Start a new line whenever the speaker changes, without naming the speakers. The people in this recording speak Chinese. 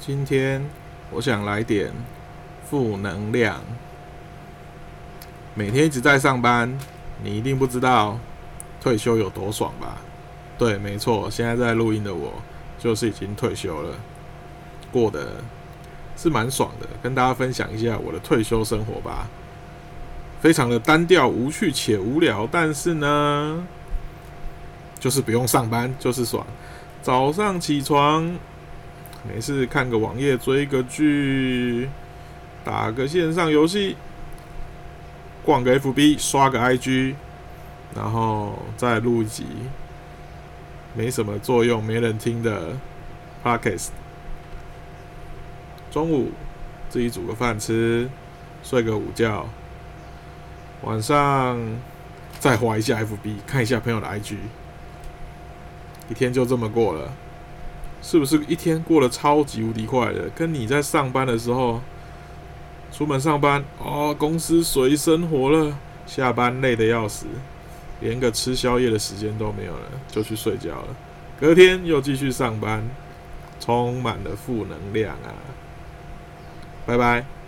今天我想来点负能量。每天一直在上班，你一定不知道退休有多爽吧？对，没错，现在在录音的我就是已经退休了，过得是蛮爽的。跟大家分享一下我的退休生活吧，非常的单调、无趣且无聊，但是呢，就是不用上班，就是爽。早上起床。没事，看个网页，追个剧，打个线上游戏，逛个 FB，刷个 IG，然后再录一集，没什么作用、没人听的 Podcast。中午自己煮个饭吃，睡个午觉，晚上再滑一下 FB，看一下朋友的 IG，一天就这么过了。是不是一天过得超级无敌快的？跟你在上班的时候，出门上班哦，公司随生活了，下班累得要死，连个吃宵夜的时间都没有了，就去睡觉了。隔天又继续上班，充满了负能量啊！拜拜。